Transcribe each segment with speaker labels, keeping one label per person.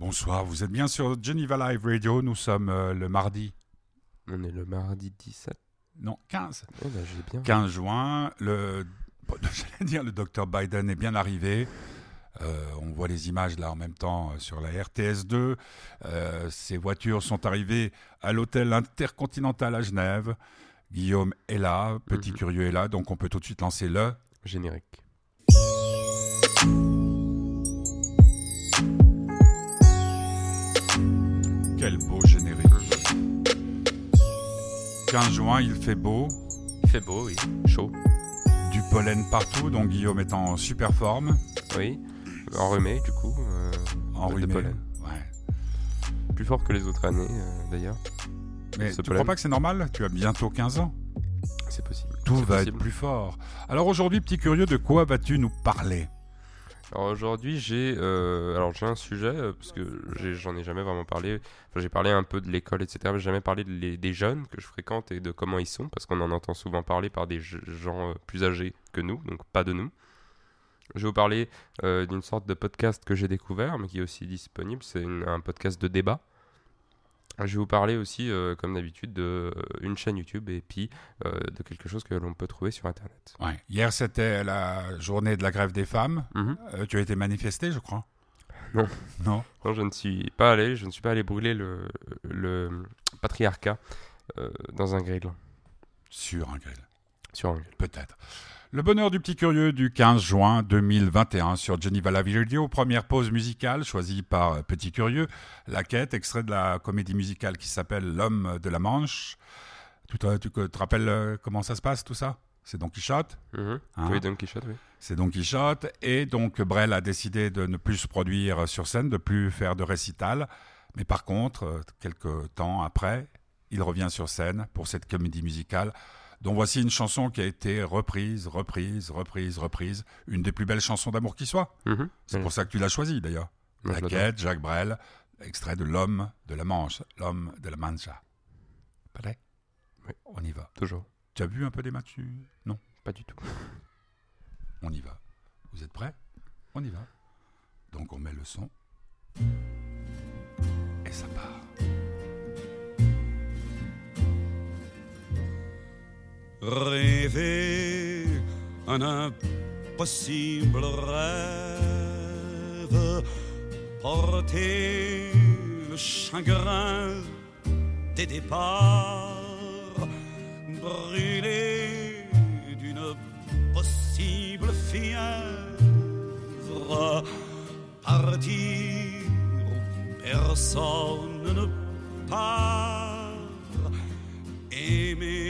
Speaker 1: Bonsoir, vous êtes bien sur Geneva Live Radio, nous sommes euh, le mardi.
Speaker 2: On est le mardi 17
Speaker 1: Non, 15.
Speaker 2: Eh ben, j'ai bien.
Speaker 1: 15 juin, le, bon, j'allais dire, le docteur Biden est bien arrivé. Euh, on voit les images là en même temps euh, sur la RTS2. Euh, ces voitures sont arrivées à l'hôtel intercontinental à Genève. Guillaume est là, Petit
Speaker 2: Mhm.
Speaker 1: Curieux est là, donc on peut tout de suite lancer le.
Speaker 2: Générique.
Speaker 1: Quel beau générique. 15 juin, il fait beau,
Speaker 2: Il fait beau, oui. Chaud.
Speaker 1: du pollen partout, donc Guillaume est en super forme.
Speaker 2: Oui. Enrhumé, du coup. euh,
Speaker 1: Enrhumé.
Speaker 2: De pollen.
Speaker 1: Ouais.
Speaker 2: plus fort que les autres années, euh, d'ailleurs.
Speaker 1: Mais tu
Speaker 2: pollen.
Speaker 1: crois pas que c'est normal? Tu as bientôt 15 ans.
Speaker 2: C'est possible.
Speaker 1: Tout va
Speaker 2: possible.
Speaker 1: être plus fort. Alors aujourd'hui, petit curieux, de quoi vas-tu nous parler?
Speaker 2: Alors aujourd'hui, j'ai euh, alors j'ai un sujet euh, parce que j'en ai jamais vraiment parlé. Enfin, j'ai parlé un peu de l'école, etc. Mais j'ai jamais parlé des jeunes que je fréquente et de comment ils sont parce qu'on en entend souvent parler par des gens euh, plus âgés que nous, donc pas de nous. Je vais vous parler d'une sorte de podcast que j'ai découvert, mais qui est aussi disponible. C'est un podcast de débat. Je vais vous parler aussi, euh, comme d'habitude, de euh, chaîne YouTube et puis euh, de quelque chose que l'on peut trouver sur Internet.
Speaker 1: Ouais. Hier, c'était la journée de la grève des femmes.
Speaker 2: Mhm.
Speaker 1: Euh, tu as été manifesté, je crois
Speaker 2: Non.
Speaker 1: Non
Speaker 2: Non, je ne suis pas allé, je ne suis pas allé brûler le, le patriarcat dans un grill.
Speaker 1: Sur un grill.
Speaker 2: Sur un grill.
Speaker 1: Peut-être. Le bonheur du petit curieux du 15 juin 2021 sur Geneva Live Radio. Première pause musicale choisie par euh, Petit Curieux. La quête, extrait de la comédie musicale qui s'appelle L'homme de la Manche. Tu te, tu te rappelles euh, comment ça se passe tout ça? C'est Don Quichotte
Speaker 2: Mhm.
Speaker 1: Hein?
Speaker 2: Oui, Don Quichotte, oui.
Speaker 1: C'est Don Quichotte. Et donc, Brel a décidé de ne plus se produire sur scène, de plus faire de récital. Mais par contre, euh, quelques temps après, il revient sur scène pour cette comédie musicale, dont voici une chanson qui a été reprise, reprise, reprise, reprise. Une des plus belles chansons d'amour qui soit.
Speaker 2: Mhm.
Speaker 1: C'est pour ça que tu l'as choisie, d'ailleurs. La quête, Jacques Brel, extrait de L'homme de la Manche, L'homme de la Mancha. Prêt?
Speaker 2: Oui.
Speaker 1: On y va.
Speaker 2: Toujours.
Speaker 1: Tu as vu un peu des matchs Non?
Speaker 2: Pas du tout.
Speaker 1: On y va. Vous êtes prêts? On y va. Donc on met le son. Et ça part.
Speaker 3: Rêver un impossible rêve, porter le chagrin des départs, brûler d'une possible fièvre, partir où personne ne part, aimer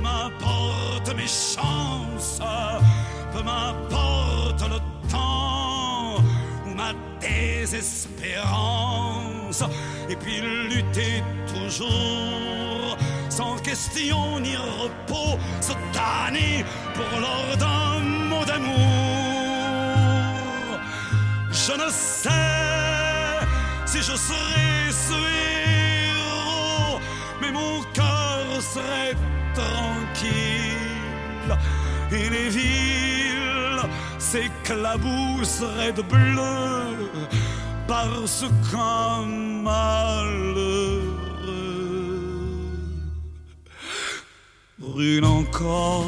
Speaker 3: Peu m'importe mes chances, peu m'importe le temps ou ma désespérance. Et puis lutter toujours, sans question ni repos, se damner pour l'or d'un mot d'amour. Je ne sais si je serai ce héros, mais mon cœur serait tranquille. Et les villes s'éclabousseraient de bleu parce qu'un malheureux brûle encore,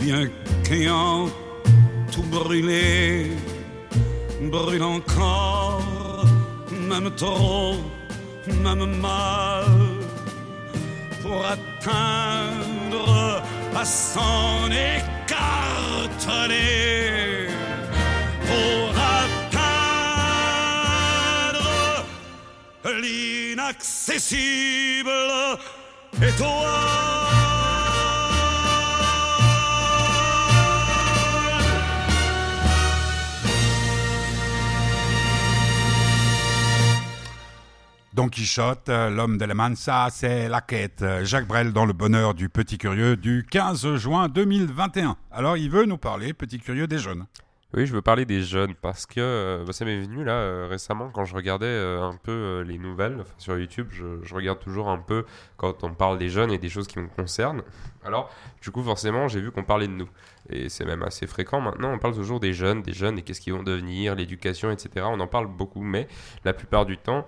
Speaker 3: bien qu'ayant tout brûlé, brûle encore, même trop, même mal, pour atteindre à s'en écarteler, pour atteindre l'inaccessible étoile.
Speaker 1: Don Quichotte, l'homme de la Mansa, c'est la quête. Jacques Brel dans le bonheur du petit curieux du 15 juin 2021. Alors il veut nous parler, petit curieux, des jeunes.
Speaker 2: Oui, je veux parler des jeunes parce que euh, bah, ça m'est venu là euh, récemment quand je regardais euh, un peu les nouvelles sur YouTube. Je, je, regarde toujours un peu quand on parle des jeunes et des choses qui me concernent. Alors, du coup, forcément, j'ai vu qu'on parlait de nous. Et c'est même assez fréquent maintenant. On parle toujours des jeunes, des jeunes et qu'est-ce qu'ils vont devenir, l'éducation, etc. On en parle beaucoup, mais la plupart du temps,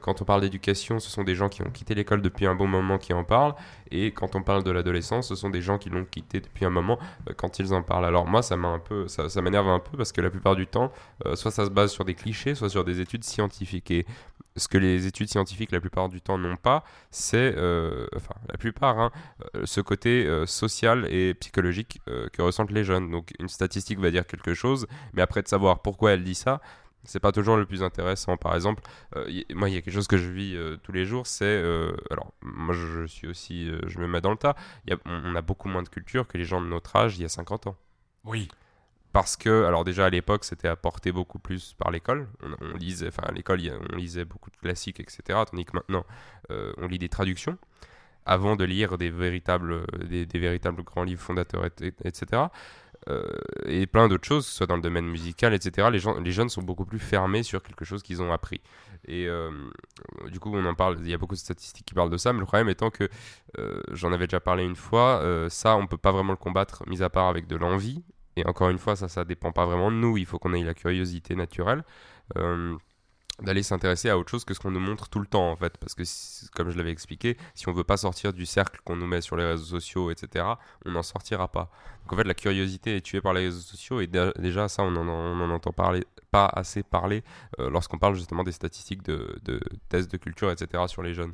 Speaker 2: quand on parle d'éducation, ce sont des gens qui ont quitté l'école depuis un bon moment qui en parlent. Et quand on parle de l'adolescence, ce sont des gens qui l'ont quitté depuis un moment quand ils en parlent. Alors moi, ça m'a un peu, ça, ça m'énerve un peu parce que la plupart du temps, euh, soit ça se base sur des clichés, soit sur des études scientifiques. Ce que les études scientifiques la plupart du temps n'ont pas, c'est, euh, enfin la plupart, hein, euh, ce côté social et psychologique que ressentent les jeunes. Donc une statistique va dire quelque chose, mais après de savoir pourquoi elle dit ça, c'est pas toujours le plus intéressant. Par exemple, moi, il y a quelque chose que je vis tous les jours, c'est. alors, moi, je, suis aussi. je me mets dans le tas. On, a beaucoup moins de culture que les gens de notre âge il y a 50 ans.
Speaker 1: Oui
Speaker 2: parce que, alors déjà à l'époque, c'était apporté beaucoup plus par l'école. On, lisait, enfin à l'école, on lisait beaucoup de classiques, etc. Tandis que maintenant, euh, on lit des traductions avant de lire des véritables, des, véritables grands livres fondateurs, etc. Euh, et plein d'autres choses, soit dans le domaine musical, etc. Les, gens, les jeunes sont beaucoup plus fermés sur quelque chose qu'ils ont appris. Et euh, du coup, on en parle, il y a beaucoup de statistiques qui parlent de ça, mais le problème étant que, j'en avais déjà parlé une fois, ça, on peut pas vraiment le combattre, mis à part avec de l'envie et encore une fois, ça, ça dépend pas vraiment de nous. Il faut qu'on ait la curiosité naturelle. Euh, d'aller s'intéresser à autre chose que ce qu'on nous montre tout le temps en fait parce que comme je l'avais expliqué si on veut pas sortir du cercle qu'on nous met sur les réseaux sociaux etc on n'en sortira pas donc en fait la curiosité est tuée par les réseaux sociaux et déjà ça on n'en entend parler pas assez parler euh, lorsqu'on parle justement des statistiques de, de, tests de culture etc sur les jeunes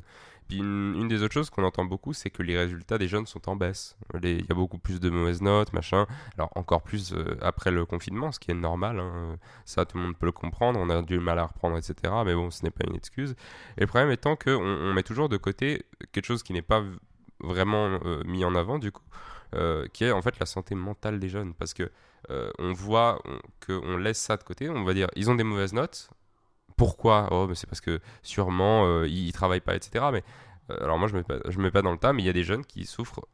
Speaker 2: une, des autres choses qu'on entend beaucoup, c'est que les résultats des jeunes sont en baisse. Il y a beaucoup plus de mauvaises notes, machin. Alors encore plus euh, après le confinement, ce qui est normal. Hein. Ça, tout le monde peut le comprendre. On a du mal à reprendre, etc. Mais bon, ce n'est pas une excuse. Et le problème étant qu'on on met toujours de côté quelque chose qui n'est pas vraiment euh, mis en avant, du coup, euh, qui est en fait la santé mentale des jeunes. Parce que on voit qu'on laisse ça de côté. On va dire, ils ont des mauvaises notes pourquoi? Oh, c'est parce que sûrement euh, ils, travaillent pas, etc. Mais euh, alors moi je me me mets pas dans le tas, mais il y a des jeunes qui souffrent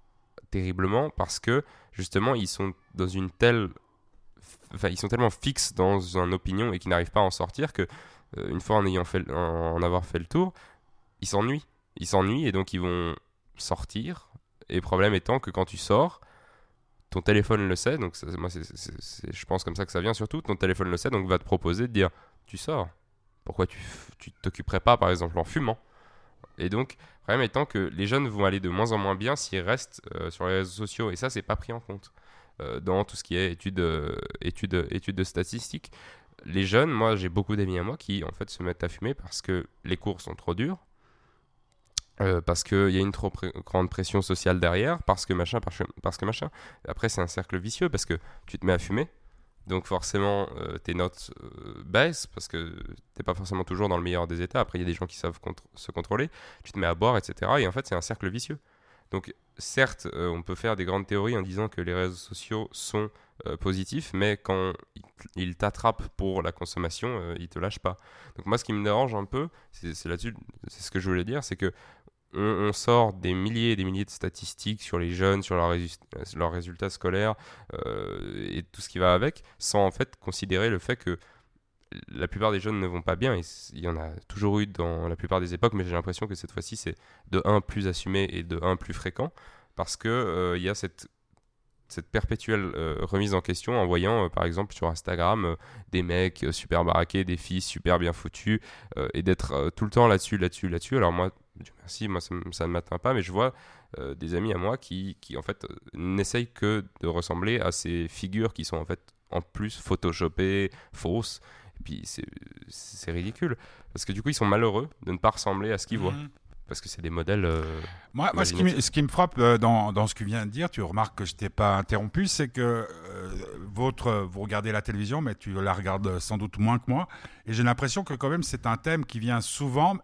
Speaker 2: terriblement parce que justement ils sont dans une telle, enfin ils sont tellement fixes dans une opinion et qu'ils n'arrivent pas à en sortir que euh, une fois en ayant fait, en, avoir fait le tour, ils s'ennuient, ils s'ennuient et donc ils vont sortir. Et problème étant que quand tu sors, ton téléphone le sait, donc moi je pense comme ça que ça vient surtout, ton téléphone le sait, donc va te proposer de dire tu sors. Pourquoi tu ne t'occuperais pas, par exemple, en fumant Et donc, le problème étant que les jeunes vont aller de moins en moins bien s'ils restent euh, sur les réseaux sociaux. Et ça, c'est pas pris en compte euh, dans tout ce qui est études, euh, études, études de statistiques. Les jeunes, moi, j'ai beaucoup d'amis à moi qui, en fait, se mettent à fumer parce que les cours sont trop durs. parce qu'il y a une trop grande pression sociale derrière, parce que machin, parce que machin. Après, c'est un cercle vicieux parce que tu te mets à fumer, donc forcément, euh, tes notes euh, baissent parce que t'es pas forcément toujours dans le meilleur des états. Après, il y a des gens qui savent se contrôler. Tu te mets à boire, etc. Et en fait, c'est un cercle vicieux. Donc certes, euh, on peut faire des grandes théories en disant que les réseaux sociaux sont positifs, mais quand ils t'attrapent pour la consommation, ils te lâchent pas. Donc moi, ce qui me dérange un peu, c'est là-dessus, c'est ce que je voulais dire, c'est que on, sort des milliers et des milliers de statistiques sur les jeunes, sur leurs résultats scolaires euh, et tout ce qui va avec, sans en fait considérer le fait que la plupart des jeunes ne vont pas bien. Il y en a toujours eu dans la plupart des époques, mais j'ai l'impression que cette fois-ci, c'est de un plus assumé et de un plus fréquent, parce que euh, y a cette cette perpétuelle euh, remise en question en voyant par exemple sur Instagram des mecs super baraqués, des filles super bien foutues et d'être tout le temps là-dessus, là-dessus, là-dessus. Alors moi, Dieu merci, moi ça, ne m'atteint pas, mais je vois euh, des amis à moi qui, qui en fait euh, n'essayent que de ressembler à ces figures qui sont en fait en plus photoshopées, fausses. Et puis c'est ridicule. Parce que du coup, ils sont malheureux de ne pas ressembler à ce qu'ils voient. Mhm. Parce que c'est des modèles. Euh,
Speaker 1: moi, moi ce, qui me, ce, qui me, frappe dans, dans, ce que tu viens de dire, tu remarques que je t'ai pas interrompu, c'est que votre, vous regardez la télévision, mais tu la regardes sans doute moins que moi. Et j'ai l'impression que quand même c'est un thème qui vient souvent,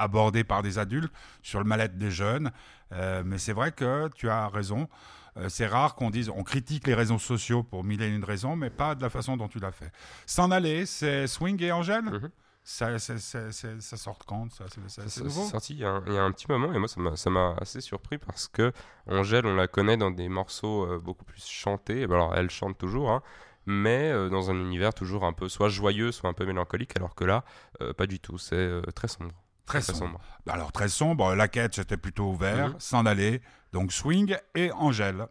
Speaker 1: abordé par des adultes sur le mal-être des jeunes. Euh, mais c'est vrai que tu as raison. Euh, c'est rare qu'on dise on critique les réseaux sociaux pour mille et une raisons, mais pas de la façon dont tu l'as fait. S'en aller, c'est Swing et Angèle. Mhm. Ça, sort quand ça, c'est-
Speaker 2: sorti il y, a un, il y a un petit moment et moi ça m'a- assez surpris parce que Angèle on la connaît dans des morceaux euh, beaucoup plus chantés. Ben Alors elle chante toujours, hein, mais dans un univers toujours un peu soit joyeux, soit un peu mélancolique, alors que là euh, pas du tout. C'est euh, très sombre.
Speaker 1: Très sombre. Bah Alors très sombre, la quête c'était plutôt ouvert,
Speaker 2: Mhm.
Speaker 1: s'en aller, donc Swing et Angèle.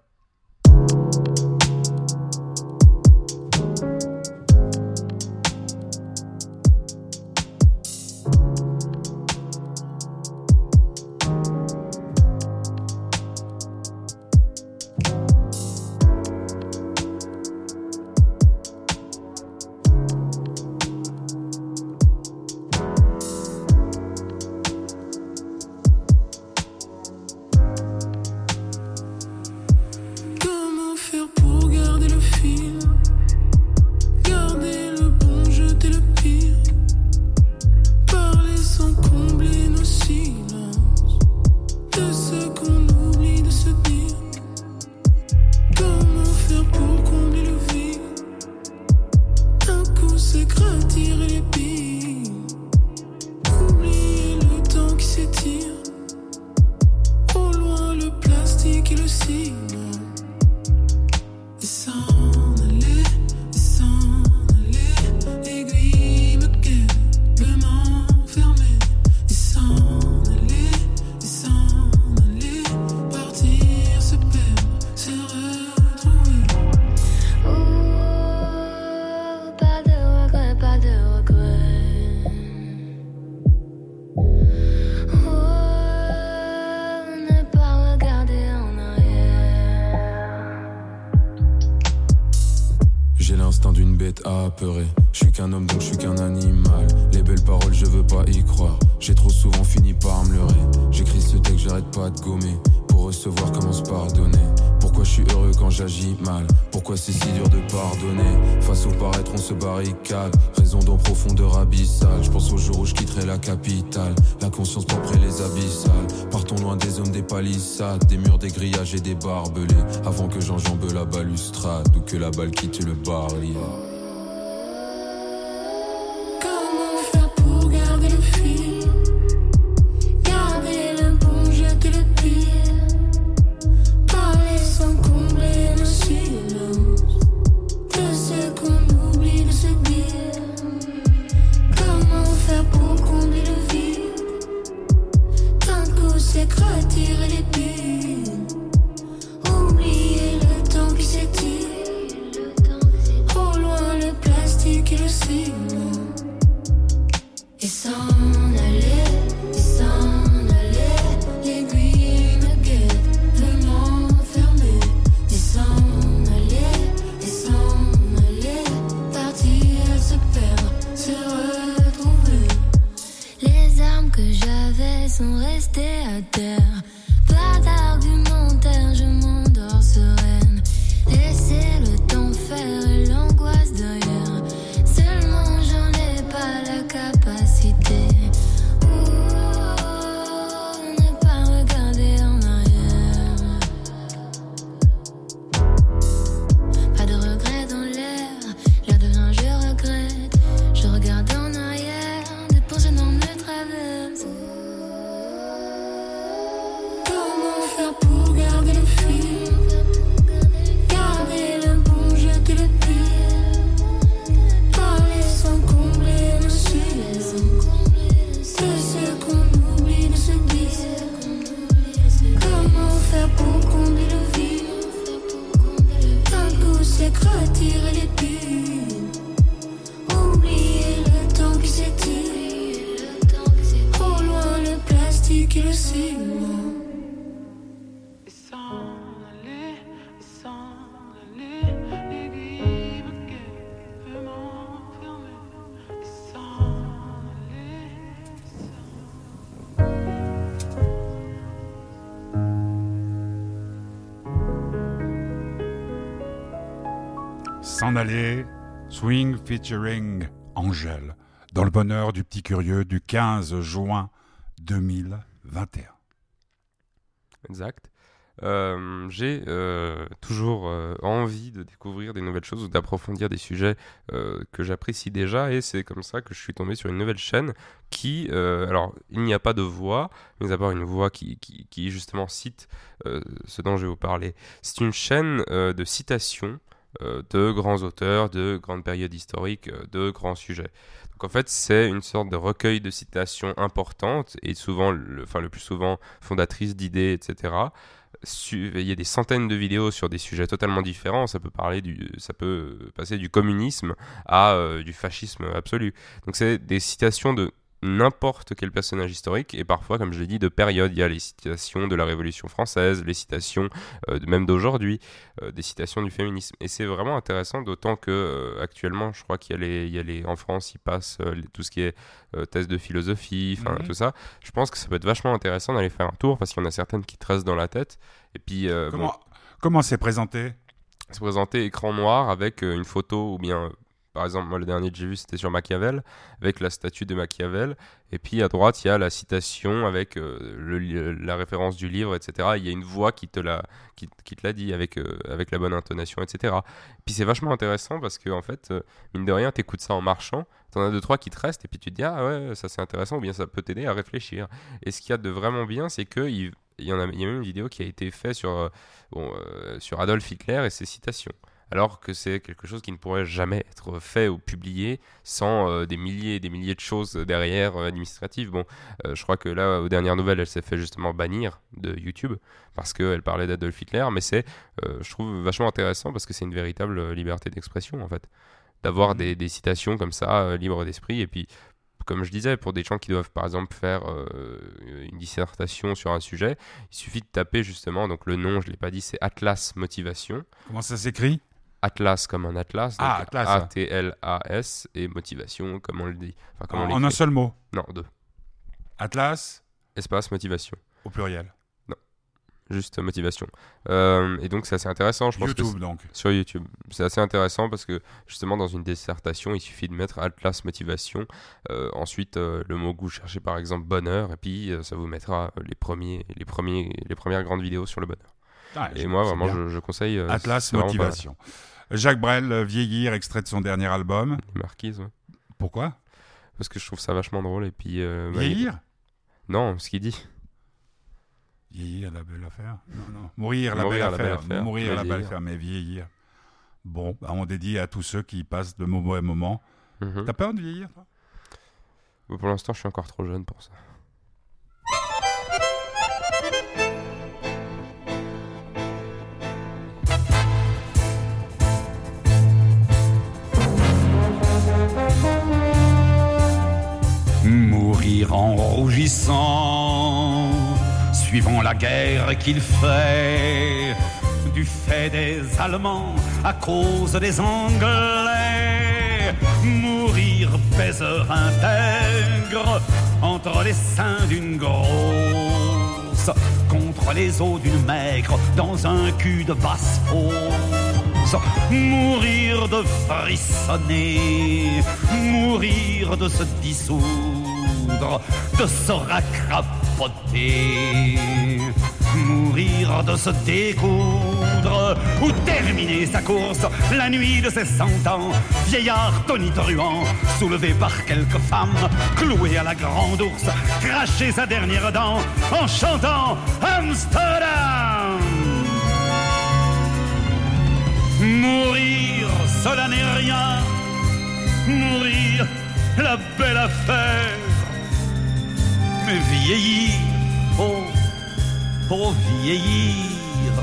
Speaker 4: J'agis mal Pourquoi c'est si dur de pardonner Face au paraître, on se barricade. Raison d'en profondeur abyssale. Je pense au jour où je quitterai la capitale. La conscience propre et les abyssales. Partons loin des hommes, des palissades, des murs, des grillages et des barbelés. Avant que j'enjambe la balustrade ou que la balle quitte le baril. S'en aller,
Speaker 1: Swing featuring Angèle, dans le bonheur du petit curieux du 15 juin 2021.
Speaker 2: Exact. Euh, j'ai euh, toujours euh, envie de découvrir des nouvelles choses ou d'approfondir des sujets que j'apprécie déjà et c'est comme ça que je suis tombé sur une nouvelle chaîne qui, alors il n'y a pas de voix, mais d'abord une voix qui, justement cite ce dont je vais vous parler. C'est une chaîne de citations de grands auteurs, de grandes périodes historiques, euh, de grands sujets. Donc en fait, c'est une sorte de recueil de citations importantes et souvent, le, enfin le plus souvent fondatrices d'idées, etc. Il y a des centaines de vidéos sur des sujets totalement différents. Ça peut parler du, ça peut passer du communisme à euh, du fascisme absolu. Donc c'est des citations de n'importe quel personnage historique et parfois, comme je l'ai dit, de période. Il y a les citations de la Révolution française, les citations euh, même d'aujourd'hui, euh, des citations du féminisme. Et c'est vraiment intéressant, d'autant que euh, actuellement, je crois qu'il y a les, il y a les, en France, ils passent les- tout ce qui est thèse de philosophie, enfin
Speaker 1: Mhm.
Speaker 2: tout ça. Je pense que ça peut être vachement intéressant d'aller faire un tour parce qu'il y en a certaines qui te restent dans la tête. Et puis, bon,
Speaker 1: Comment comment c'est présenté?
Speaker 2: Se présenter écran noir avec une photo ou bien par exemple moi le dernier que j'ai vu c'était sur Machiavel avec la statue de Machiavel. Et puis à droite il y a la citation avec euh, li- la référence du livre etc il y a une voix qui te la dit avec euh, avec la bonne intonation etc puis c'est vachement intéressant parce que en fait euh, mine de rien t'écoutes ça en marchant t'en as deux trois qui te restent et puis tu te dis ah ouais ça c'est intéressant ou bien ça peut t'aider à réfléchir. Et ce qu'il y a de vraiment bien c'est que il, il y a il même une vidéo qui a été faite sur euh, euh, sur Adolf Hitler et ses citations. Alors que c'est quelque chose qui ne pourrait jamais être fait ou publié sans euh, des milliers et des milliers de choses derrière euh, administratives. Bon, euh, je crois que là, aux dernières nouvelles, elle s'est fait justement bannir de YouTube parce qu'elle parlait d'Adolf Hitler, mais c'est, je trouve, vachement intéressant parce que c'est une véritable liberté d'expression en fait. D'avoir
Speaker 1: Mhm.
Speaker 2: des, des citations comme ça, libres d'esprit, et puis comme je disais, pour des gens qui doivent par exemple faire euh, une dissertation sur un sujet, il suffit de taper justement, donc le nom, je l'ai pas dit, c'est Atlas Motivation.
Speaker 1: Comment ça s'écrit?
Speaker 2: Atlas comme un atlas, donc
Speaker 1: Ah, Atlas.
Speaker 2: A-T-L-A-S, et motivation comme on le dit. Enfin, comme on
Speaker 1: En un seul mot.
Speaker 2: Non, deux.
Speaker 1: Atlas
Speaker 2: Espace motivation.
Speaker 1: au pluriel.
Speaker 2: Juste motivation. Euh, et donc c'est assez intéressant, je pense que
Speaker 1: YouTube donc.
Speaker 2: sur YouTube. C'est assez intéressant parce que justement dans une dissertation, il suffit de mettre Atlas motivation, euh, ensuite euh, le mot que vous cherchez par exemple bonheur, et puis ça vous mettra les premiers, les premiers, les premières grandes vidéos sur le bonheur.
Speaker 1: Ah,
Speaker 2: Et moi vraiment, je, je conseille. euh,
Speaker 1: Atlas
Speaker 2: pas.
Speaker 1: Motivation. Jacques Brel, euh, Vieillir, extrait de son dernier album.
Speaker 2: Les marquises, ouais.
Speaker 1: Pourquoi?
Speaker 2: Parce que je trouve ça vachement drôle et puis. euh, bah,
Speaker 1: Vieillir?
Speaker 2: Il- Non, ce qu'il dit.
Speaker 1: Vieillir, la belle affaire. Non, non. Mourir, la,
Speaker 2: Mourir,
Speaker 1: belle,
Speaker 2: la belle
Speaker 1: affaire.
Speaker 2: affaire.
Speaker 1: Mourir, la belle affaire, mais vieillir. Bon, bah, on dédie à tous ceux qui passent de mauvais moments.
Speaker 2: Mhm.
Speaker 1: T'as peur de vieillir, toi?
Speaker 2: Bon, Pour l'instant, je suis encore trop jeune pour ça.
Speaker 3: En rougissant, suivant la guerre qu'il fait, du fait des Allemands à cause des Anglais. Mourir baiseur intègre entre les seins d'une grosse, contre les os d'une maigre, dans un cul de basse fosse. Mourir de frissonner, mourir de se dissoudre, de se racrapoter, mourir de se découdre, ou terminer sa course la nuit de ses cent ans, vieillard tonitruant, soulevé par quelques femmes, cloué à la grande ours, cracher sa dernière dent en chantant Amsterdam. Mourir, cela n'est rien. Mourir, la belle affaire. Vieillir, oh, oh vieillir.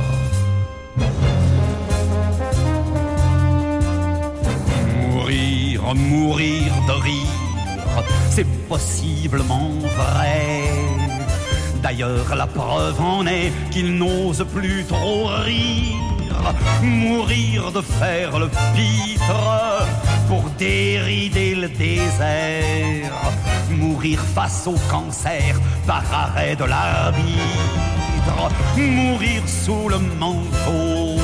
Speaker 3: Mourir, mourir de rire, c'est possiblement vrai. D'ailleurs, la preuve en est qu'il n'ose plus trop rire. Mourir de faire le pitre pour dérider le désert. Mourir face au cancer par arrêt de l'arbitre. Mourir sous le manteau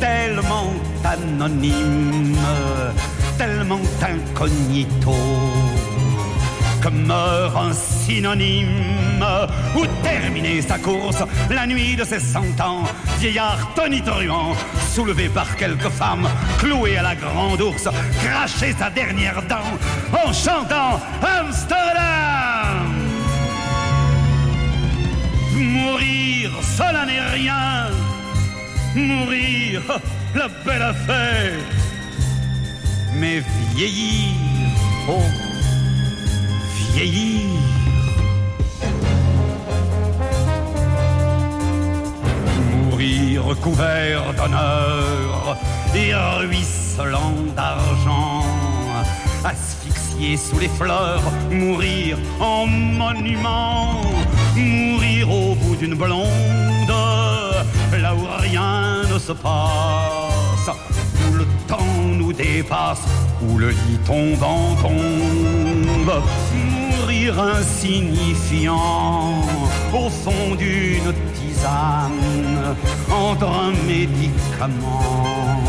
Speaker 3: tellement anonyme, tellement incognito. Que meurt un synonyme. Ou terminer sa course la nuit de ses cent ans Vieillard tonitruant, soulevé par quelques femmes Cloué à la grande ours, cracher sa dernière dent En chantant Amsterdam. Mourir, cela n'est rien. Mourir, la belle affaire. Mais vieillir, oh, vieillir. Mourir couvert d'honneur et ruisselant d'argent, asphyxié sous les fleurs, mourir en monument, mourir au bout d'une blonde, là où rien ne se passe, où le temps nous dépasse, où le lit tombant tombe, insignifiant au fond d'une tisane entre un médicament.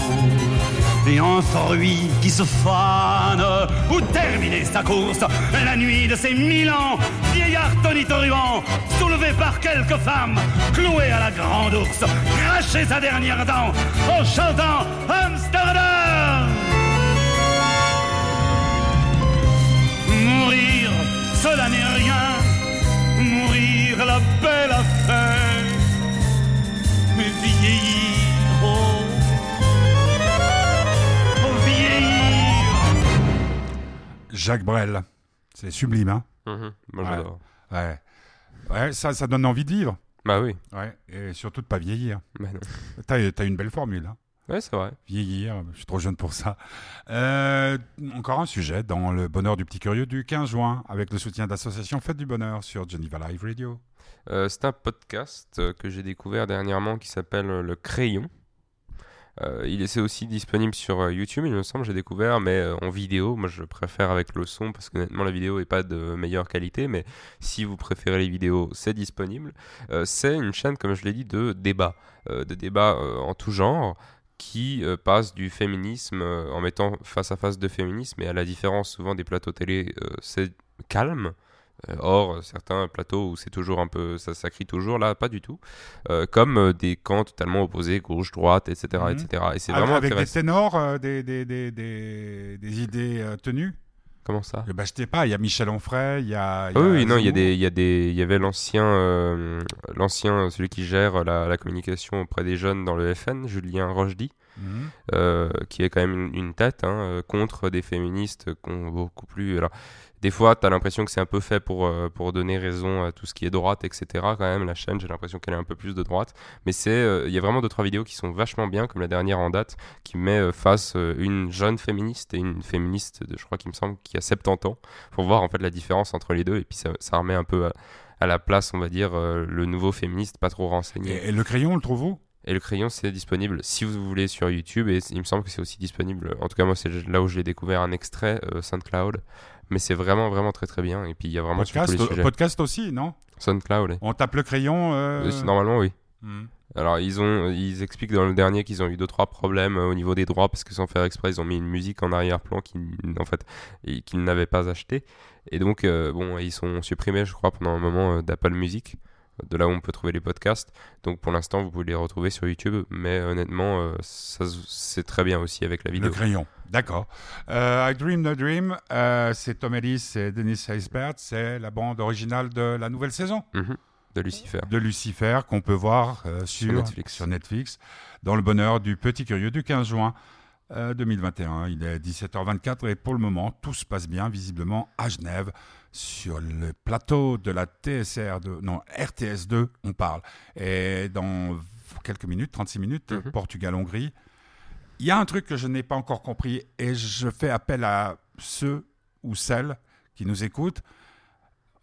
Speaker 3: Et un fruit qui se fane ou terminer sa course la nuit de ses mille ans vieillard tonitruant soulevé par quelques femmes cloué à la grande ours cracher sa dernière dent en chantant Amsterdam mais vieillir oh oh, vieillir
Speaker 1: Jacques Brel, c'est sublime, hein?
Speaker 2: Mhm, Moi
Speaker 1: Ouais.
Speaker 2: j'adore.
Speaker 1: Ouais. Ouais, ça, ça donne envie de vivre.
Speaker 2: Bah oui.
Speaker 1: Ouais, et surtout de pas vieillir.
Speaker 2: Bah non.
Speaker 1: T'as as une belle formule, hein
Speaker 2: Ouais, c'est vrai.
Speaker 1: Vieillir, je suis trop jeune pour ça. Euh, encore un sujet dans le bonheur du petit curieux du 15 juin, avec le soutien d'association Fête du Bonheur sur Geneva Live Radio.
Speaker 2: Euh, c'est un podcast euh, que j'ai découvert dernièrement qui s'appelle euh, Le Crayon. Euh, il est aussi disponible sur YouTube, il me semble, j'ai découvert, mais en vidéo. Moi, je préfère avec le son parce que honnêtement, la vidéo est pas de meilleure qualité, mais si vous préférez les vidéos, c'est disponible. C'est une chaîne, comme je l'ai dit, de débat, euh, de débat en tout genre qui passe du féminisme en mettant face à face de féminisme et à la différence souvent des plateaux télé, c'est calme. Euh, Or, certains plateaux où c'est toujours un peu, ça, ça crie toujours, là, pas du tout. Euh, comme euh, des camps totalement opposés, gauche, droite, etc.,
Speaker 1: Mhm.
Speaker 2: etc. Et c'est vraiment
Speaker 1: avec des ténors, euh, des, des, des, des, idées euh, tenues.
Speaker 2: Comment ça?
Speaker 1: Ben, je sais pas, il y a Michel Onfray, il y a. il y a
Speaker 2: oui, non, il y a des, il y a des, il y avait l'ancien, l'ancien, celui qui gère la, la communication auprès des jeunes dans le FN, Julien Rochdy,
Speaker 1: Mhm.
Speaker 2: euh, qui est quand même une, une tête hein, contre des féministes qui ont beaucoup plus. Alors, des fois, tu as l'impression que c'est un peu fait pour, euh, pour donner raison à tout ce qui est droite, etc. Quand même, la chaîne, j'ai l'impression qu'elle est un peu plus de droite. Mais c'est, euh, il y a vraiment deux trois vidéos qui sont vachement bien, comme la dernière en date, qui met euh, face euh, une jeune féministe et une féministe, de, je crois qu'il me semble, qui a 70 ans, pour voir en fait la différence entre les deux. Et puis ça, ça remet un peu à, à la place, on va dire, le nouveau féministe pas trop renseigné.
Speaker 1: Et, et le crayon, on le trouve où?
Speaker 2: Et le crayon, c'est disponible si vous voulez sur YouTube. Et il me semble que c'est aussi disponible. En tout cas, moi, c'est là où je l'ai découvert un extrait euh, SoundCloud. Mais c'est vraiment, vraiment très, très bien. Et puis, il y a vraiment sur tous
Speaker 1: podcast,
Speaker 2: les sujets.
Speaker 1: podcast aussi, non?
Speaker 2: SoundCloud.
Speaker 1: On tape le crayon. euh,
Speaker 2: Euh, Normalement, oui.
Speaker 1: mhm.
Speaker 2: Alors, ils, ont, ils expliquent dans le dernier qu'ils ont eu deux, trois problèmes euh, au niveau des droits parce que sans faire exprès, ils ont mis une musique en arrière-plan qu'ils, en fait, qu'ils n'avaient pas acheté. Et donc, euh, bon, ils sont supprimés, je crois, pendant un moment d'Apple Music, de là où on peut trouver les podcasts. Donc, pour l'instant, vous pouvez les retrouver sur YouTube, mais honnêtement, euh, ça, se- c'est très bien aussi avec la
Speaker 1: Le
Speaker 2: vidéo.
Speaker 1: crayon, d'accord. Euh, I Dream the Dream, euh, c'est Tom Ellis et Dennis Haysbert, c'est la bande originale de la nouvelle saison
Speaker 2: Mhm. De Lucifer.
Speaker 1: de Lucifer qu'on peut voir euh, sur,
Speaker 2: Netflix.
Speaker 1: sur Netflix dans le bonheur du petit curieux du 15 juin euh, 2021. Il est 17h24 et pour le moment, tout se passe bien visiblement à Genève sur le plateau de la TSR2, non, RTS2, on parle. Et dans quelques minutes, 36 minutes,
Speaker 2: Mhm.
Speaker 1: Portugal-Hongrie. Il y a un truc que je n'ai pas encore compris et je fais appel à ceux ou celles qui nous écoutent.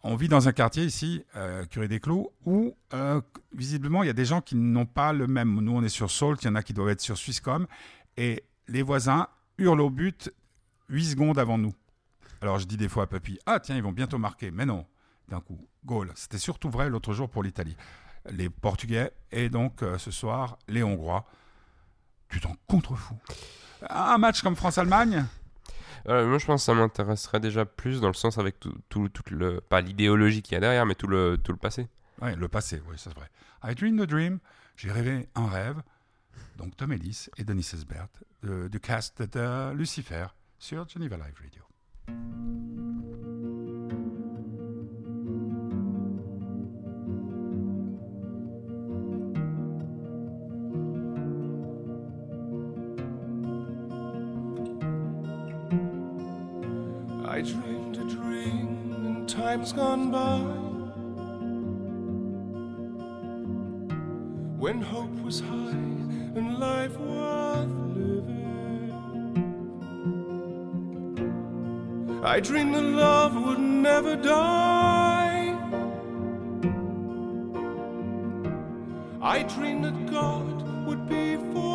Speaker 1: On vit dans un quartier ici, euh, Curé des Clous, où euh, visiblement il y a des gens qui n'ont pas le même. Nous, on est sur Salt, il y en a qui doivent être sur Swisscom, et les voisins hurlent au but 8 secondes avant nous. Alors je dis des fois à Papy, ah tiens, ils vont bientôt marquer. Mais non, d'un coup, goal. C'était surtout vrai l'autre jour pour l'Italie. Les Portugais et donc euh, ce soir les Hongrois. Tu t'en contrefous. Un match comme France-Allemagne?
Speaker 2: Euh, moi, je pense que ça m'intéresserait déjà plus dans le sens avec tout, tout, tout le. Pas l'idéologie qu'il y a derrière, mais tout le, tout le passé.
Speaker 1: Ouais, le passé, oui, ça c'est vrai. I dreamed a dream, j'ai rêvé un rêve. Donc Tom Ellis et Denis Esbert de- du cast de Lucifer sur Geneva Live Radio.
Speaker 5: I dreamed a dream in times gone by. When hope was high and life worth I dreamed that love would never die. I dreamed that God would be forgiving.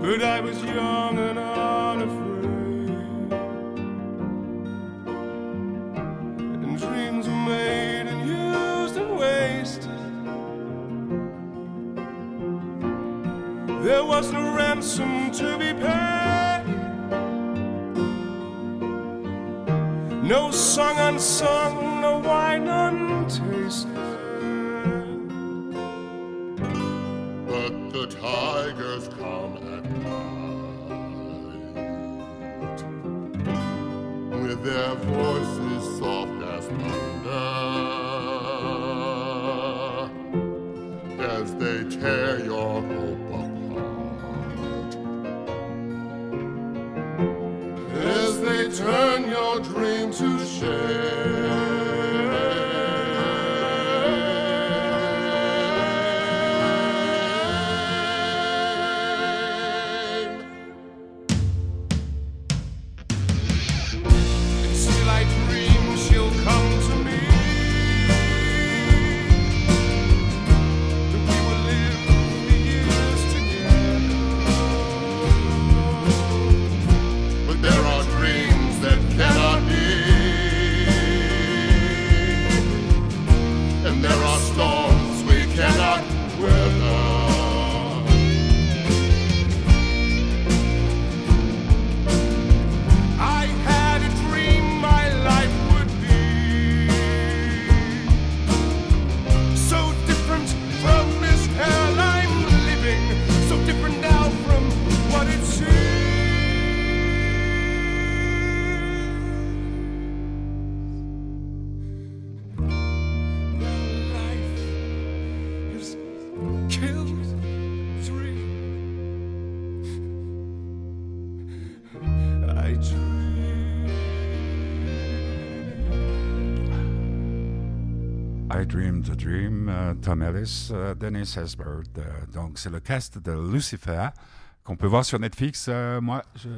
Speaker 5: But I was young unafraid. There was no ransom to be paid. No song unsung, no wine untasted.
Speaker 6: But the tigers come at night with their voices
Speaker 1: Tom Ellis, euh, Dennis Esbert. euh, donc c'est le cast de Lucifer qu'on peut voir sur Netflix. Euh, moi, j'ai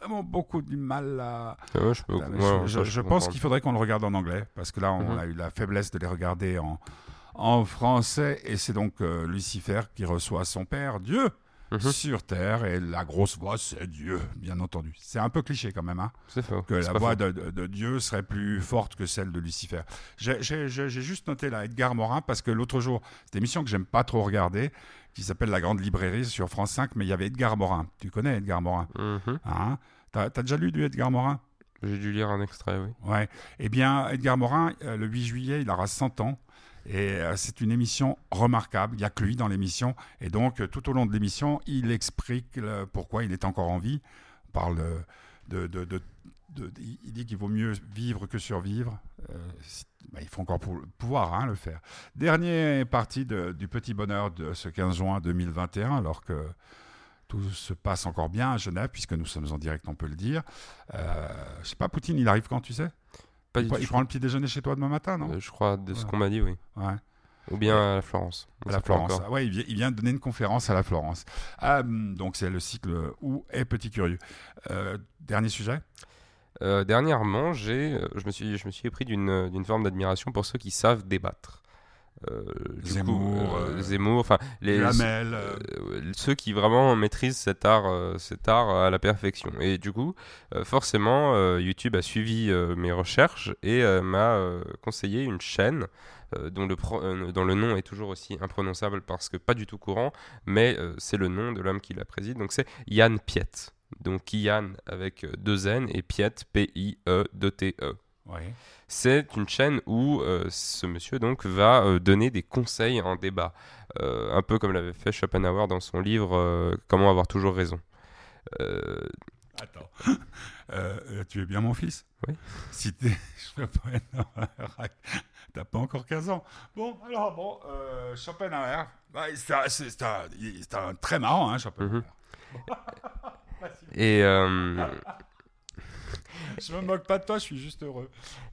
Speaker 1: vraiment beaucoup du mal à...
Speaker 2: Ouais, je peux, ouais,
Speaker 1: mais
Speaker 2: ça,
Speaker 1: je, je-
Speaker 2: peux
Speaker 1: je pense qu'il faudrait qu'on le regarde en anglais, parce que là, on
Speaker 2: Mhm.
Speaker 1: a eu la faiblesse de les regarder en, en français, et c'est donc euh, Lucifer qui reçoit son père, Dieu,
Speaker 2: Mhm.
Speaker 1: sur Terre, et la grosse voix, c'est Dieu, bien entendu. C'est un peu cliché quand même, hein,
Speaker 2: C'est faux.
Speaker 1: que la voix de, de- de Dieu serait plus forte que celle de Lucifer. J'ai juste noté là Edgar Morin, parce que l'autre jour, cette émission que j'aime pas trop regarder, qui s'appelle La Grande Librairie sur France 5, mais il y avait Edgar Morin. Tu connais Edgar Morin
Speaker 2: Mhm.
Speaker 1: hein? T'as t'as déjà lu du Edgar Morin?
Speaker 2: J'ai dû lire un extrait, oui.
Speaker 1: Ouais. Eh bien, Edgar Morin, euh, le 8 juillet, il aura 100 ans. Et euh, c'est une émission remarquable. Il n'y a que lui dans l'émission. Et donc, euh, tout au long de l'émission, il explique pourquoi il est encore en vie. Parle il dit qu'il vaut mieux vivre que survivre. Euh, bah, il faut encore pouvoir hein, le faire. Dernière partie du petit bonheur de ce 15 juin 2021, alors que tout se passe encore bien à Genève, puisque nous sommes en direct, on peut le dire. Euh, je sais pas, Poutine, il arrive quand, tu sais?
Speaker 2: Pas du
Speaker 1: prend-
Speaker 2: tout.
Speaker 1: il prend le petit déjeuner chez toi demain matin, non
Speaker 2: Euh, je crois de ce qu'on m'a dit, oui.
Speaker 1: Ouais.
Speaker 2: Ou bien à la Florence. On
Speaker 1: À la Florence. Ah ouais, il vient, il vient donner une conférence à la Florence. Ah, hum, donc c'est le cycle où est Petit Curieux. Euh, dernier sujet?
Speaker 2: Euh, dernièrement, j'ai, euh, je me suis, je me suis d'une, d'une forme d'admiration pour ceux qui savent débattre. Euh, du
Speaker 1: Zemmour,
Speaker 2: coup, euh,
Speaker 1: euh,
Speaker 2: Zemmour, enfin les
Speaker 1: Lamel, euh,
Speaker 2: euh, ceux qui vraiment maîtrisent cet art, cet art à la perfection. Et du coup, forcément, YouTube a suivi mes recherches et m'a conseillé une chaîne dont, le pro- dont le nom est toujours aussi imprononçable parce que pas du tout courant, mais c'est le nom de l'homme qui la préside. Donc c'est Yann Piet. Donc Yann avec deux N et Piet, P-I-E-2-T-E.
Speaker 1: Ouais.
Speaker 2: C'est une chaîne où euh, ce monsieur donc va euh, donner des conseils en débat, Euh, un peu comme l'avait fait Schopenhauer dans son livre Comment avoir toujours raison.
Speaker 1: Attends. Tu es bien mon fils?
Speaker 2: Oui.
Speaker 1: Si t'es. Schopenhauer, T'as pas encore 15 ans. Bon, alors, bon, Schopenhauer, bah, c'est un, très marrant, hein, Schopenhauer.
Speaker 2: Mhm. et, euh,
Speaker 1: Je me moque pas de toi, je suis juste heureux.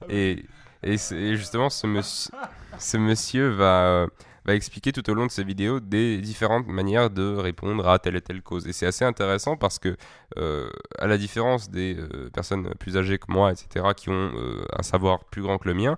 Speaker 2: et, et, justement, ce, monsieur ce monsieur va, euh, va expliquer tout au long de ses vidéos des différentes manières de répondre à telle et telle cause. Et c'est assez intéressant parce que, euh, à la différence des euh, personnes plus âgées que moi, etc., qui ont euh, un savoir plus grand que le mien,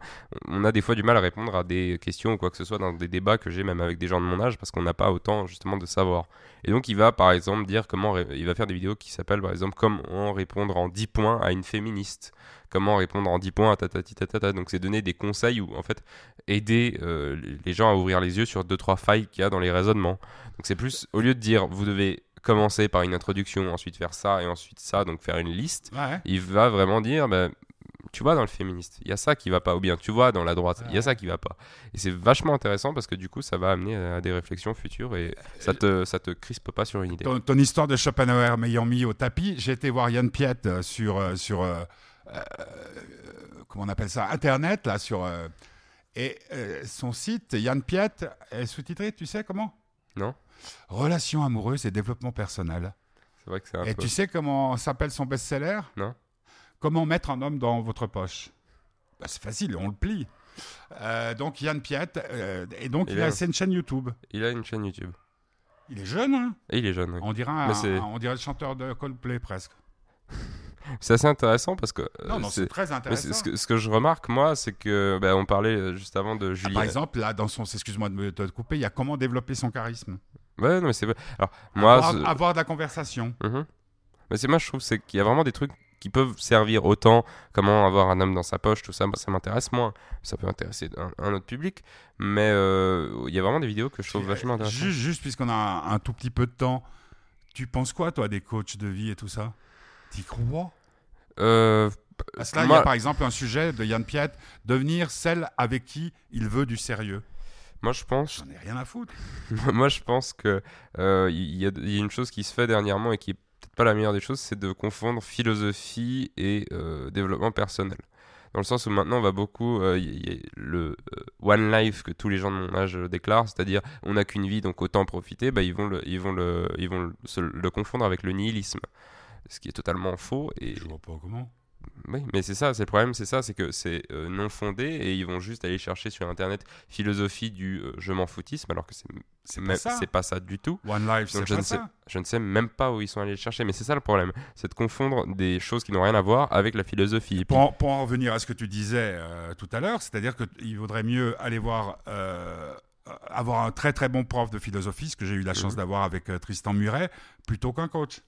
Speaker 2: on a des fois du mal à répondre à des questions ou quoi que ce soit dans des débats que j'ai même avec des gens de mon âge parce qu'on n'a pas autant justement de savoir. Et donc il va par exemple dire comment il va faire des vidéos qui s'appellent par exemple comment répondre en 10 points à une féministe, comment répondre en 10 points tatata. Donc c'est donner des conseils ou en fait aider euh, les- gens à ouvrir les yeux sur deux trois failles qu'il y a dans les raisonnements. Donc c'est plus au lieu de dire vous devez commencer par une introduction, ensuite faire ça et ensuite ça, donc faire une liste,
Speaker 1: Ouais.
Speaker 2: il va vraiment dire bah, tu vois dans le féministe, il y a ça qui va pas ou bien tu vois dans la droite, il y a ça qui va pas. Et c'est vachement intéressant parce que du coup ça va amener à des réflexions futures et ça te ça te crispe pas sur une idée.
Speaker 1: Ton, ton histoire de Schopenhauer m'ayant mis au tapis, j'ai été voir Yann Piet euh, sur, euh, sur euh, euh, comment on appelle ça, Internet, là, sur... euh, et euh, son site, Yann Piet, est sous-titré, tu sais comment?
Speaker 2: Non
Speaker 1: Relations amoureuses et développement personnel.
Speaker 2: C'est vrai que c'est un
Speaker 1: Et
Speaker 2: peu
Speaker 1: tu sais comment s'appelle son best-seller?
Speaker 2: Non.
Speaker 1: Comment mettre un homme dans votre poche? Bah, C'est facile, on le plie. Euh, donc Yann Piet, euh, et donc
Speaker 2: Il
Speaker 1: a c'est une chaîne YouTube.
Speaker 2: il a une chaîne YouTube.
Speaker 1: Il est jeune, hein?
Speaker 2: Et il est jeune. oui.
Speaker 1: on, dirait un, on dirait le chanteur de Coldplay presque.
Speaker 2: C'est assez intéressant parce que euh,
Speaker 1: Non, non, c'est très intéressant.
Speaker 2: ce que, ce que je remarque moi, c'est que bah, on parlait euh, juste avant de
Speaker 1: Ah,
Speaker 2: Julien.
Speaker 1: par exemple, là, dans son, excuse-moi de me de couper, il y a comment développer son charisme?
Speaker 2: Ouais, non, mais c'est. Alors moi,
Speaker 1: avoir, avoir de la conversation.
Speaker 2: Mhm. Mais c'est moi je trouve c'est qu'il y a vraiment des trucs qui peuvent servir autant comment avoir un homme dans sa poche tout ça ça m'intéresse moins ça peut intéresser un, un autre public mais euh, il y a vraiment des vidéos que je trouve vachement intéressantes
Speaker 1: Juste, juste puisqu'on a un, un tout petit peu de temps, tu penses quoi, toi, des coachs de vie et tout ça? T'y crois?
Speaker 2: Euh,
Speaker 1: que là, il y a par exemple un sujet de Yann Piet, devenir celle avec qui il veut du sérieux.
Speaker 2: moi je pense
Speaker 1: J'en ai rien à foutre.
Speaker 2: moi je pense que euh, il y, a, il y a une chose qui se fait dernièrement et qui est peut-être pas la meilleure des choses c'est de confondre philosophie et euh, développement personnel dans le sens où maintenant on va beaucoup euh, y a le euh, one life que tous les gens de mon âge euh, déclarent c'est-à-dire on n'a qu'une vie donc autant en profiter bah, ils vont le ils vont le ils vont le, se- le confondre avec le nihilisme ce qui est totalement faux et
Speaker 1: Je vois pas comment.
Speaker 2: oui, mais c'est ça, c'est le problème, c'est ça, c'est que c'est euh, non fondé et ils vont juste aller chercher sur internet philosophie du euh, je m'en foutisme alors que c'est
Speaker 1: C'est pas
Speaker 2: pas ça du tout.
Speaker 1: One Life, c'est
Speaker 2: je
Speaker 1: pas
Speaker 2: ne sais,
Speaker 1: ça.
Speaker 2: je ne sais même pas où ils sont allés le chercher, mais c'est ça le problème, c'est de confondre des choses qui n'ont rien à voir avec la philosophie. Puis-
Speaker 1: Pour en, pour en revenir à ce que tu disais euh, tout à l'heure, c'est-à-dire qu'il vaudrait mieux aller voir, avoir un très très bon prof de philosophie, ce que j'ai eu la chance
Speaker 2: Mhm.
Speaker 1: d'avoir avec Tristan Muret, plutôt qu'un coach.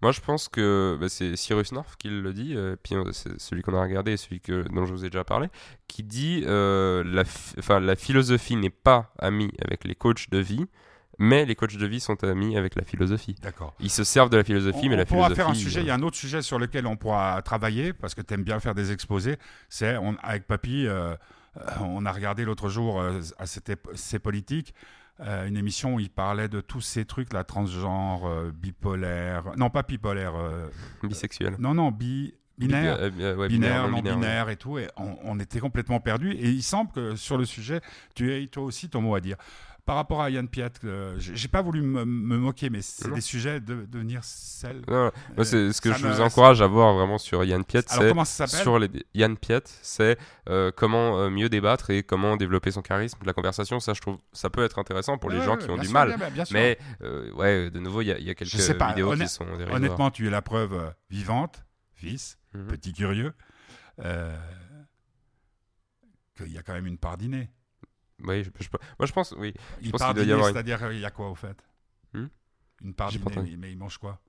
Speaker 2: Moi, je pense que bah, c'est Cyrus North qui le dit, euh, puis euh, c'est celui qu'on a regardé et celui que, dont je vous ai déjà parlé, qui dit euh, la, phi- enfin, la philosophie n'est pas amie avec les coachs de vie, mais les coachs de vie sont amis avec la philosophie.
Speaker 1: D'accord.
Speaker 2: Ils se servent de la philosophie,
Speaker 1: On,
Speaker 2: mais la
Speaker 1: on pourra
Speaker 2: philosophie.
Speaker 1: faire un sujet,
Speaker 2: euh,
Speaker 1: il y a un autre sujet sur lequel on pourra travailler, parce que tu aimes bien faire des exposés, c'est avec Papy, euh, on a regardé l'autre jour, à cette C'est politique, euh, une émission où il parlait de tous ces trucs, là, transgenre, euh, bipolaire, non pas bipolaire, euh,
Speaker 2: bisexuel.
Speaker 1: non, non, bi, binaire.
Speaker 2: Bi- euh, ouais,
Speaker 1: binaire, non
Speaker 2: non-binaire,
Speaker 1: binaire et tout, et on, on était complètement perdus. Et il semble que sur le sujet, tu aies toi aussi ton mot à dire. Par rapport à Yann Piet, euh, j'ai pas voulu me, me moquer, mais c'est des sujets de, de devenir
Speaker 2: moi, c'est ce que
Speaker 1: Euh,
Speaker 2: je vous encourage à voir vraiment sur Yann Piet,
Speaker 1: Alors
Speaker 2: c'est
Speaker 1: comment ça s'appelle
Speaker 2: sur les Yann Piet, c'est euh, comment euh, mieux débattre et comment développer son charisme, la conversation. Ça, je trouve, ça peut être intéressant pour les gens qui ont du
Speaker 1: sûr,
Speaker 2: mal.
Speaker 1: bien- bien sûr.
Speaker 2: Mais euh, ouais, de nouveau, il y, a- il y a quelques
Speaker 1: sais pas,
Speaker 2: vidéos qui sont dérisoires.
Speaker 1: Honnêtement, tu es la preuve euh, vivante, fils,
Speaker 2: Mhm.
Speaker 1: petit curieux, euh, qu'il y a quand même une part d'inné.
Speaker 2: Oui, je- je- moi je pense, oui.
Speaker 1: Il
Speaker 2: pense
Speaker 1: part
Speaker 2: qu'il doit y
Speaker 1: dîner,
Speaker 2: avoir une-
Speaker 1: c'est-à-dire euh, il y a quoi au fait?
Speaker 2: Hmm?
Speaker 1: Une part
Speaker 2: J'ai
Speaker 1: dîner, mais il mange quoi?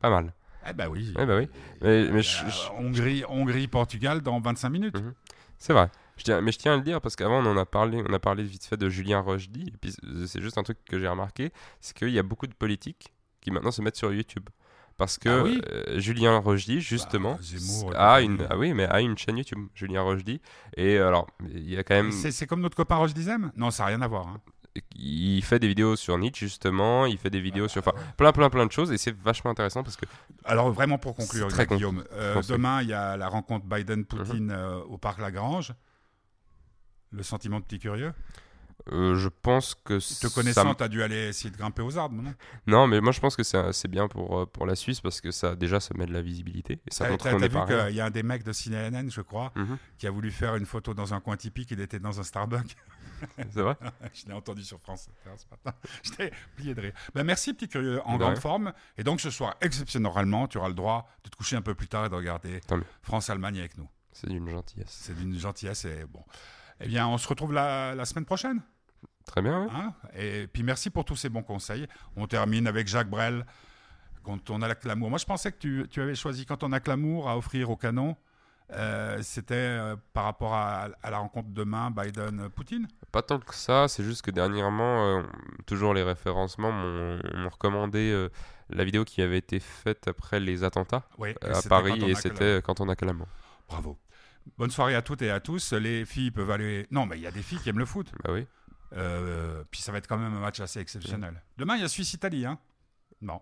Speaker 2: Pas mal.
Speaker 1: Eh ben oui.
Speaker 2: Ouais, bah oui. Mais, mais je-
Speaker 1: Euh,
Speaker 2: je-
Speaker 1: Hongrie, Hongrie, Portugal dans 25 minutes.
Speaker 2: Mhm. c'est vrai. Je tiens, mais je tiens à le dire parce qu'avant on en a parlé, on a parlé vite fait de Julien Rochdy. Et puis c'est juste un truc que j'ai remarqué, c'est qu'il y a beaucoup de politiques qui maintenant se mettent sur YouTube. Parce que
Speaker 1: Ah oui
Speaker 2: euh, Julien Rochdy, justement,
Speaker 1: Bah, Zemmour,
Speaker 2: a une, ah oui, mais a une chaîne YouTube, Julien Rochdy. Et alors, il y a quand même,
Speaker 1: C'est c'est comme notre copain Roche Dizem Non, ça n'a rien à voir. hein.
Speaker 2: il fait des vidéos sur Nietzsche justement, il fait des vidéos
Speaker 1: Ah,
Speaker 2: sur, enfin, plein, plein, plein de choses. Et c'est vachement intéressant parce que
Speaker 1: Alors vraiment pour conclure,
Speaker 2: très
Speaker 1: Guillaume, euh, demain il y a la rencontre
Speaker 2: Mhm.
Speaker 1: Biden-Poutine euh, au parc Lagrange. Le sentiment de petit curieux?
Speaker 2: Euh, je pense que
Speaker 1: Te
Speaker 2: ça
Speaker 1: connaissant, t'as dû aller essayer de grimper aux arbres, non?
Speaker 2: Non, mais moi je pense que c'est c'est bien pour, euh, pour la Suisse parce que ça déjà ça met de la visibilité et ça montre qu'on est
Speaker 1: vu qu'il y a un des mecs de CNN, je crois,
Speaker 2: Mhm.
Speaker 1: qui a voulu faire une photo dans un coin typique, il était dans un Starbucks.
Speaker 2: C'est vrai?
Speaker 1: Je l'ai entendu sur France ce matin. J'étais plié de rire. Ben, merci, petit curieux, en
Speaker 2: De
Speaker 1: grande
Speaker 2: rien.
Speaker 1: forme. Et donc, ce soir, exceptionnellement, tu auras le droit de te coucher un peu plus tard et de regarder. France-Allemagne avec nous.
Speaker 2: C'est d'une gentillesse.
Speaker 1: C'est d'une gentillesse et bon. Eh bien, on se retrouve la, la semaine prochaine.
Speaker 2: Très bien, oui.
Speaker 1: hein? et puis, merci pour tous ces bons conseils. On termine avec Jacques Brel. Quand on a la l'amour. Moi, je pensais que tu, tu avais choisi quand on a l'amour à offrir au canon. Euh, C'était euh, par rapport à, à la rencontre demain Biden-Poutine?
Speaker 2: Pas tant que ça, c'est juste que dernièrement, euh, toujours les référencements m'ont recommandé la vidéo qui avait été faite après les attentats
Speaker 1: Oui,
Speaker 2: à Paris et c'était quand on a que l'amour.
Speaker 1: Bravo. Bonne soirée à toutes et à tous. Les filles peuvent aller. Non, mais il y a des filles qui aiment le foot.
Speaker 2: Bah oui.
Speaker 1: Euh, puis ça va être quand même un match assez exceptionnel. Demain, il y a Suisse-Italie. Hein non.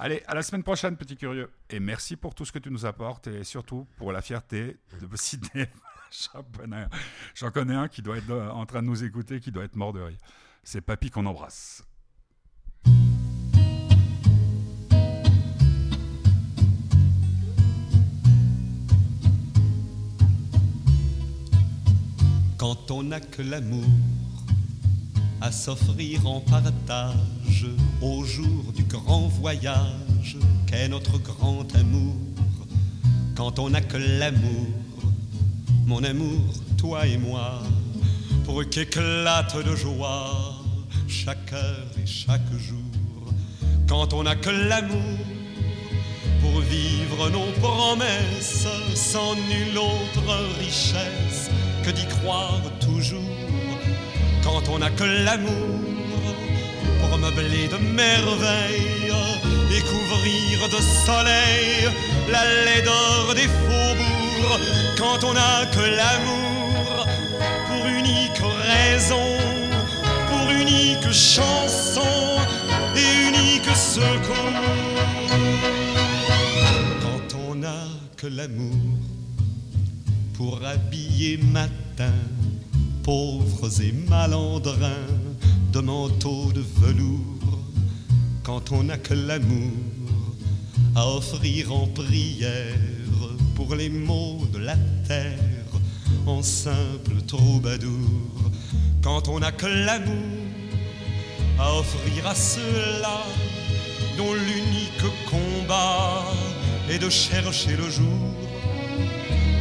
Speaker 1: Allez, à la semaine prochaine, petit curieux. Et merci pour tout ce que tu nous apportes et surtout pour la fierté de Sydney. J'en connais un qui doit être euh, en train de nous écouter, qui doit être mort de rire. C'est Papy qu'on embrasse.
Speaker 3: Quand on n'a que l'amour à s'offrir en partage au jour du grand voyage qu'est notre grand amour. Quand on n'a que l'amour, mon amour, toi et moi, pour qu'éclate de joie chaque heure et chaque jour. Quand on n'a que l'amour pour vivre nos promesses sans nulle autre richesse que d'y croire toujours. Quand on n'a que l'amour pour meubler de merveilles et couvrir de soleil la laideur des faubourgs. Quand on n'a que l'amour pour unique raison, pour unique chanson et unique secours quand on n'a que l'amour pour habiller matin pauvres et malandrins de manteaux de velours, quand on n'a que l'amour à offrir en prière pour les maux de la terre en simple troubadour, quand on n'a que l'amour à offrir à ceux-là dont l'unique combat est de chercher le jour.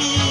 Speaker 3: Thank you.